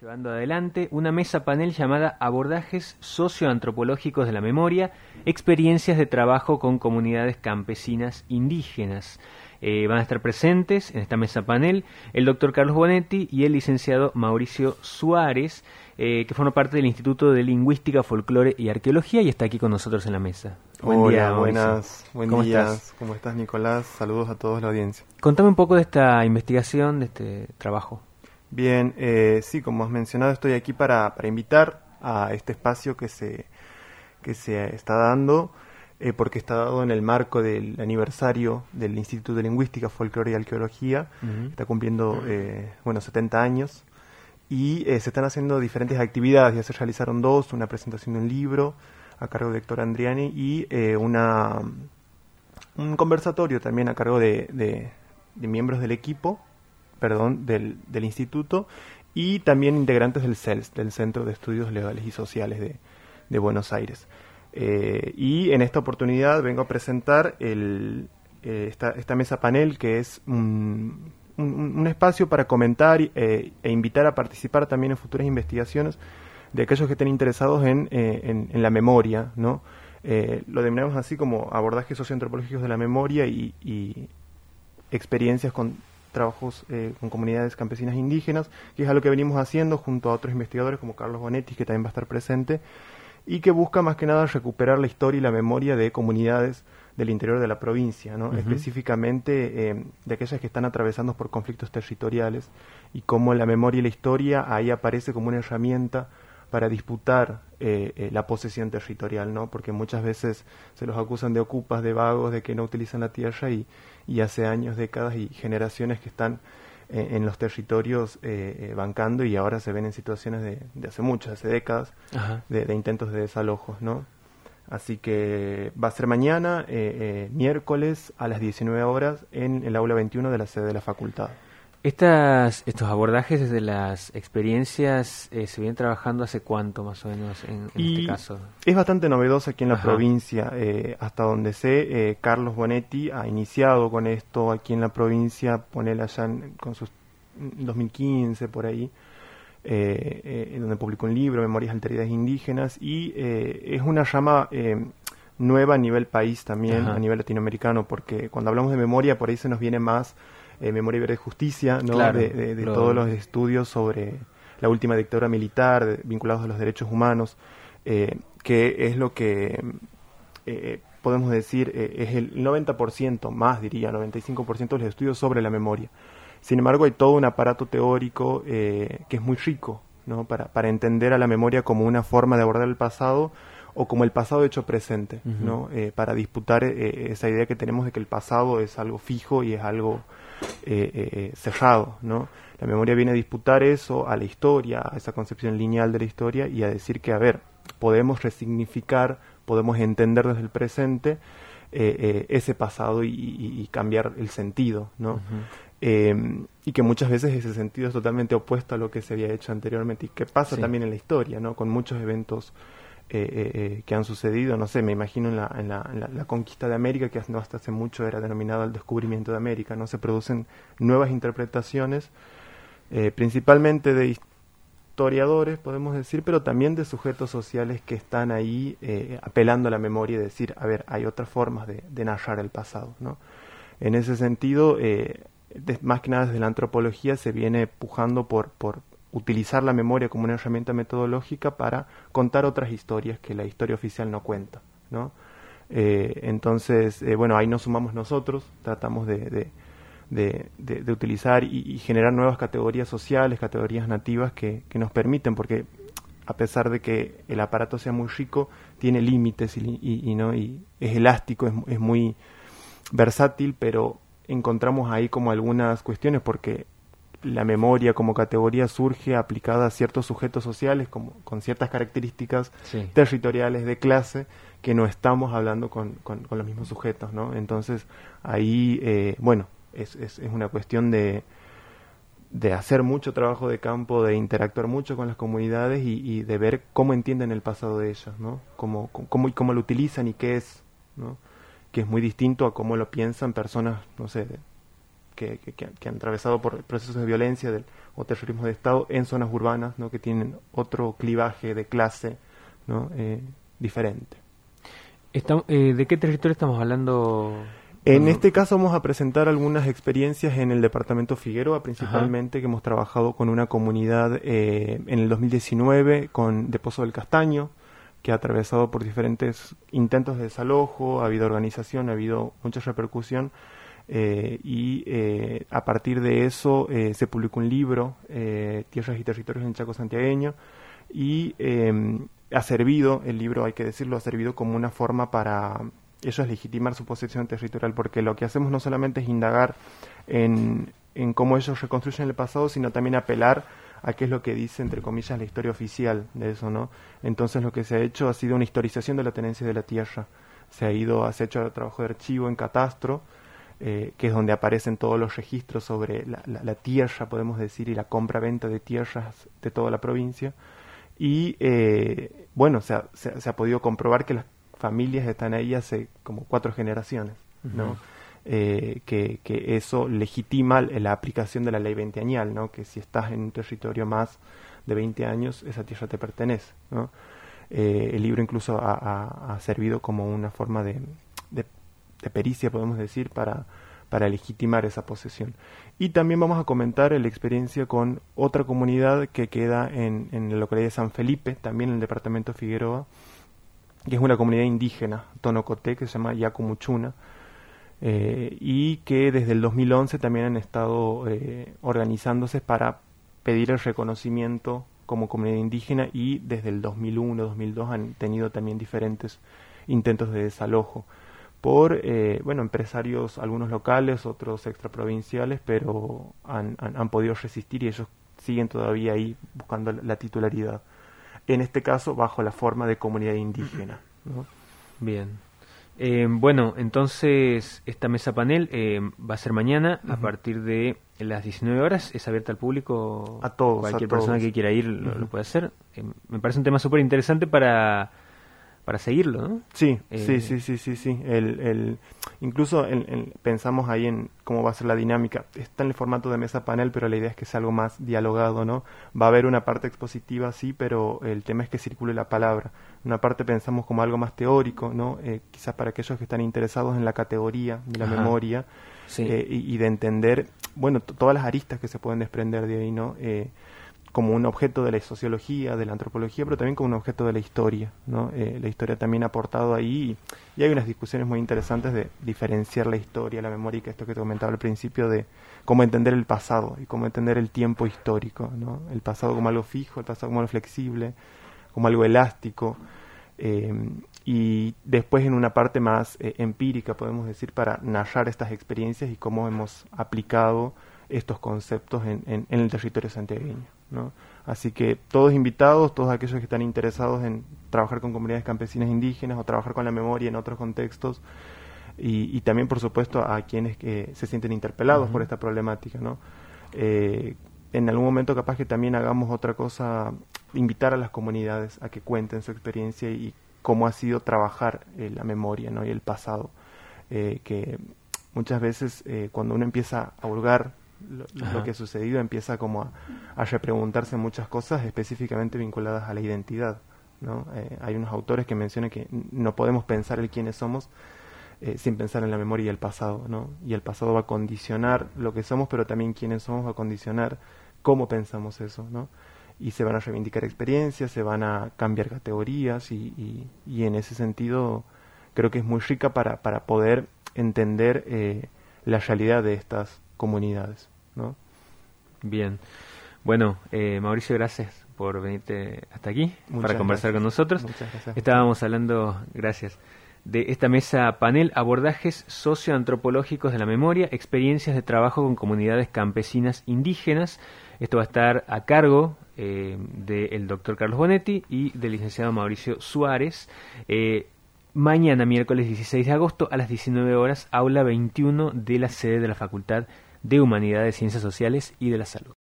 llevando adelante una mesa panel llamada Abordajes socioantropológicos de la memoria, experiencias de trabajo con comunidades campesinas indígenas. Eh, van a estar presentes en esta mesa panel el doctor Carlos Bonetti y el licenciado Mauricio Suárez, eh, que forma parte del Instituto de Lingüística, Folclore y Arqueología y está aquí con nosotros en la mesa. Buen Hola, día, buenas, buen ¿Cómo Estás? ¿Cómo estás, Nicolás? Saludos a todos la audiencia. Contame un poco de esta investigación, de este trabajo. Bien, eh, sí, como has mencionado, estoy aquí para, para invitar a este espacio que se, que se está dando, eh, porque está dado en el marco del aniversario del Instituto de Lingüística, Folclore y Arqueología, está cumpliendo, eh, bueno, 70 años, y se están haciendo diferentes actividades, ya se realizaron dos, una presentación de un libro a cargo de Héctor Andriani y una, un conversatorio también a cargo de, de, de miembros del equipo perdón, del, del instituto y también integrantes del CELS, del Centro de Estudios Legales y Sociales de, de Buenos Aires. Eh, y en esta oportunidad vengo a presentar el, eh, esta, esta, mesa panel que es un, un, espacio para comentar eh, e invitar a participar también en futuras investigaciones de aquellos que estén interesados en, en, en la memoria, ¿no? lo denominamos así como abordajes socioantropológicos de la memoria y, y experiencias con trabajos eh, con comunidades campesinas indígenas, que es algo que venimos haciendo junto a otros investigadores como Carlos Bonetti, que también va a estar presente, y que busca más que nada recuperar la historia y la memoria de comunidades del interior de la provincia, ¿no? específicamente eh, de aquellas que están atravesando por conflictos territoriales, y cómo la memoria y la historia ahí aparece como una herramienta para disputar eh, la posesión territorial, ¿no? Porque muchas veces se los acusan de ocupas, de vagos, de que no utilizan la tierra y, y hace años, décadas y generaciones que están eh, en los territorios eh, eh, bancando y ahora se ven en situaciones de, de hace muchas, hace décadas, de, intentos de desalojos, ¿no? Así que va a ser mañana, miércoles a las 19 horas en el aula 21 de la sede de la facultad. Estas, estos abordajes desde las experiencias eh, se vienen trabajando hace cuánto más o menos en, este caso. Es bastante novedoso aquí en la provincia, eh, hasta donde sé, eh, Carlos Bonetti ha iniciado con esto aquí en la provincia, ponele allá con sus 2015 por ahí, en donde publicó un libro, Memorias Alteridades Indígenas, y es una rama nueva a nivel país también, a nivel latinoamericano, porque cuando hablamos de memoria por ahí se nos viene más eh, Memoria y Verde Justicia, ¿no? de, todos los estudios sobre la última dictadura militar vinculados a los derechos humanos, eh, que es lo que eh, podemos decir es el 90% más, diría, 95% de los estudios sobre la memoria. Sin embargo, hay todo un aparato teórico que es muy rico ¿no? para, para entender a la memoria como una forma de abordar el pasado o como el pasado hecho presente, ¿no? para disputar esa idea que tenemos de que el pasado es algo fijo y es algo eh, eh, eh, cerrado, ¿no? La memoria viene a disputar eso a la historia, a esa concepción lineal de la historia y a decir que, a ver, podemos resignificar, podemos entender desde el presente ese pasado y, cambiar el sentido, ¿no? y que muchas veces ese sentido es totalmente opuesto a lo que se había hecho anteriormente y que pasa también en la historia, ¿no? Con muchos eventos eh, eh, eh, que han sucedido, no sé, me imagino en la, en la, la, conquista de América, que hasta hace mucho era denominado el descubrimiento de América, ¿no? Se producen nuevas interpretaciones, principalmente de historiadores, podemos decir, pero también de sujetos sociales que están ahí apelando a la memoria y decir, a ver, hay otras formas de, de narrar el pasado, ¿no? En ese sentido, más que nada desde la antropología se viene pujando por, por, utilizar la memoria como una herramienta metodológica para contar otras historias que la historia oficial no cuenta, ¿no? Eh, entonces, eh, bueno, ahí nos sumamos nosotros, tratamos de, de, de, utilizar y, generar nuevas categorías sociales, categorías nativas que, que, nos permiten, porque a pesar de que el aparato sea muy rico, tiene límites y, y, ¿no? y es elástico, es, es muy versátil, pero encontramos ahí como algunas cuestiones porque la memoria como categoría surge aplicada a ciertos sujetos sociales como, con ciertas características territoriales de clase que no estamos hablando con, con, los mismos sujetos, ¿no? Entonces ahí, eh, bueno, es, es, es, una cuestión de, de hacer mucho trabajo de campo, de interactuar mucho con las comunidades y, y de ver cómo entienden el pasado de ellas, ¿no? Cómo, cómo, cómo lo utilizan y qué es, ¿no? Que es muy distinto a cómo lo piensan personas, no sé, que, han atravesado por procesos de violencia del, o terrorismo de Estado en zonas urbanas, ¿no? que tienen otro clivaje de clase ¿no? Eh, diferente. Eh, ¿De qué territorio estamos hablando? En este caso vamos a presentar algunas experiencias en el departamento Figueroa, principalmente, que hemos trabajado con una comunidad eh, en el 2019 con de Pozo del Castaño, que ha atravesado por diferentes intentos de desalojo, ha habido organización, ha habido mucha repercusión. Eh, y eh, a partir de eso se publicó un libro, Tierras y Territorios en Chaco Santiagueño, y em, ha servido, el libro hay que decirlo, ha servido como una forma para es legitimar su posición territorial, porque lo que hacemos no solamente es indagar en, en cómo ellos reconstruyen el pasado, sino también apelar a qué es lo que dice, entre comillas, la historia oficial de eso, ¿no? Entonces lo que se ha hecho ha sido una historización de la tenencia de la tierra. Se ha ido, se ha hecho trabajo de archivo en catastro, eh, que es donde aparecen todos los registros sobre la, la, tierra, podemos decir, y la compra-venta de tierras de toda la provincia. Y eh, bueno, se ha, se ha podido comprobar que las familias están ahí hace como cuatro generaciones, ¿no? Eh, que, que, eso legitima la aplicación de la ley veinteañal, ¿no? Que si estás en un territorio más de 20 años, esa tierra te pertenece, ¿no? Eh, el libro incluso ha, servido como una forma de, de, pericia, podemos decir, para, para legitimar esa posesión. Y también vamos a comentar la experiencia con otra comunidad que queda en, en la localidad de San Felipe, también en el departamento de Figueroa, que es una comunidad indígena, Tonocoté, que se llama Yacumuchuna, eh, y que desde el 2011 también han estado eh, organizándose para pedir el reconocimiento como comunidad indígena y desde el 2001-2002 han tenido también diferentes intentos de desalojo por eh, bueno empresarios algunos locales otros extraprovinciales pero han, han, podido resistir y ellos siguen todavía ahí buscando la titularidad en este caso bajo la forma de comunidad indígena. Bien. Eh, bueno, entonces esta mesa panel eh, va a ser mañana a partir de las 19 horas. Es abierta al público. A todos. Cualquier persona que quiera ir lo, puede hacer. Eh, me parece un tema súper interesante para para seguirlo, ¿no? Sí, sí, eh, sí, sí, sí, sí. El, el, incluso pensamos ahí en cómo va a ser la dinámica. Está en el formato de mesa panel, pero la idea es que sea algo más dialogado, ¿no? Va a haber una parte expositiva, sí, pero el tema es que circule la palabra. Una parte pensamos como algo más teórico, ¿no? Eh, quizás para aquellos que están interesados en la categoría de la memoria eh, y, de entender, bueno, todas las aristas que se pueden desprender de ahí, ¿no? Como un objeto de la sociología, de la antropología, pero también como un objeto de la historia. ¿no? Eh, la historia también ha aportado ahí y, hay unas discusiones muy interesantes de diferenciar la historia, la memoria, esto que te comentaba al principio, de cómo entender el pasado y cómo entender el tiempo histórico. ¿no? El pasado como algo fijo, el pasado como algo flexible, como algo elástico. Eh, y después en una parte más eh, empírica, podemos decir, para narrar estas experiencias y cómo hemos aplicado estos conceptos en, en, en el territorio santiagueño. ¿No? Así que todos invitados, todos aquellos que están interesados en trabajar con comunidades campesinas indígenas o trabajar con la memoria en otros contextos, y, también, por supuesto, a quienes que se sienten interpelados por esta problemática. ¿no? Eh, en algún momento capaz que también hagamos otra cosa, invitar a las comunidades a que cuenten su experiencia y cómo ha sido trabajar eh, la memoria ¿no? y el pasado. Eh, que muchas veces cuando uno empieza a hurgar lo, que ha sucedido empieza como a, a, repreguntarse muchas cosas específicamente vinculadas a la identidad. ¿no? Eh, hay unos autores que mencionan que no podemos pensar el quiénes somos eh, sin pensar en la memoria y el pasado. ¿no? Y el pasado va a condicionar lo que somos, pero también quiénes somos va a condicionar cómo pensamos eso. ¿no? Y se van a reivindicar experiencias, se van a cambiar categorías y, y, en ese sentido creo que es muy rica para, para poder entender eh, la realidad de estas comunidades. ¿no? Bien. Bueno, eh, Mauricio, gracias por venirte hasta aquí para conversar con nosotros. Estábamos hablando, gracias, de esta mesa panel Abordajes socioantropológicos de la memoria, experiencias de trabajo con comunidades campesinas indígenas. Esto va a estar a cargo eh, del doctor Carlos Bonetti y del licenciado Mauricio Suárez. Eh, mañana, miércoles 16 de agosto, a las 19 horas, aula 21 de la sede de la Facultad de Humanidades, Ciencias Sociales y de la Salud.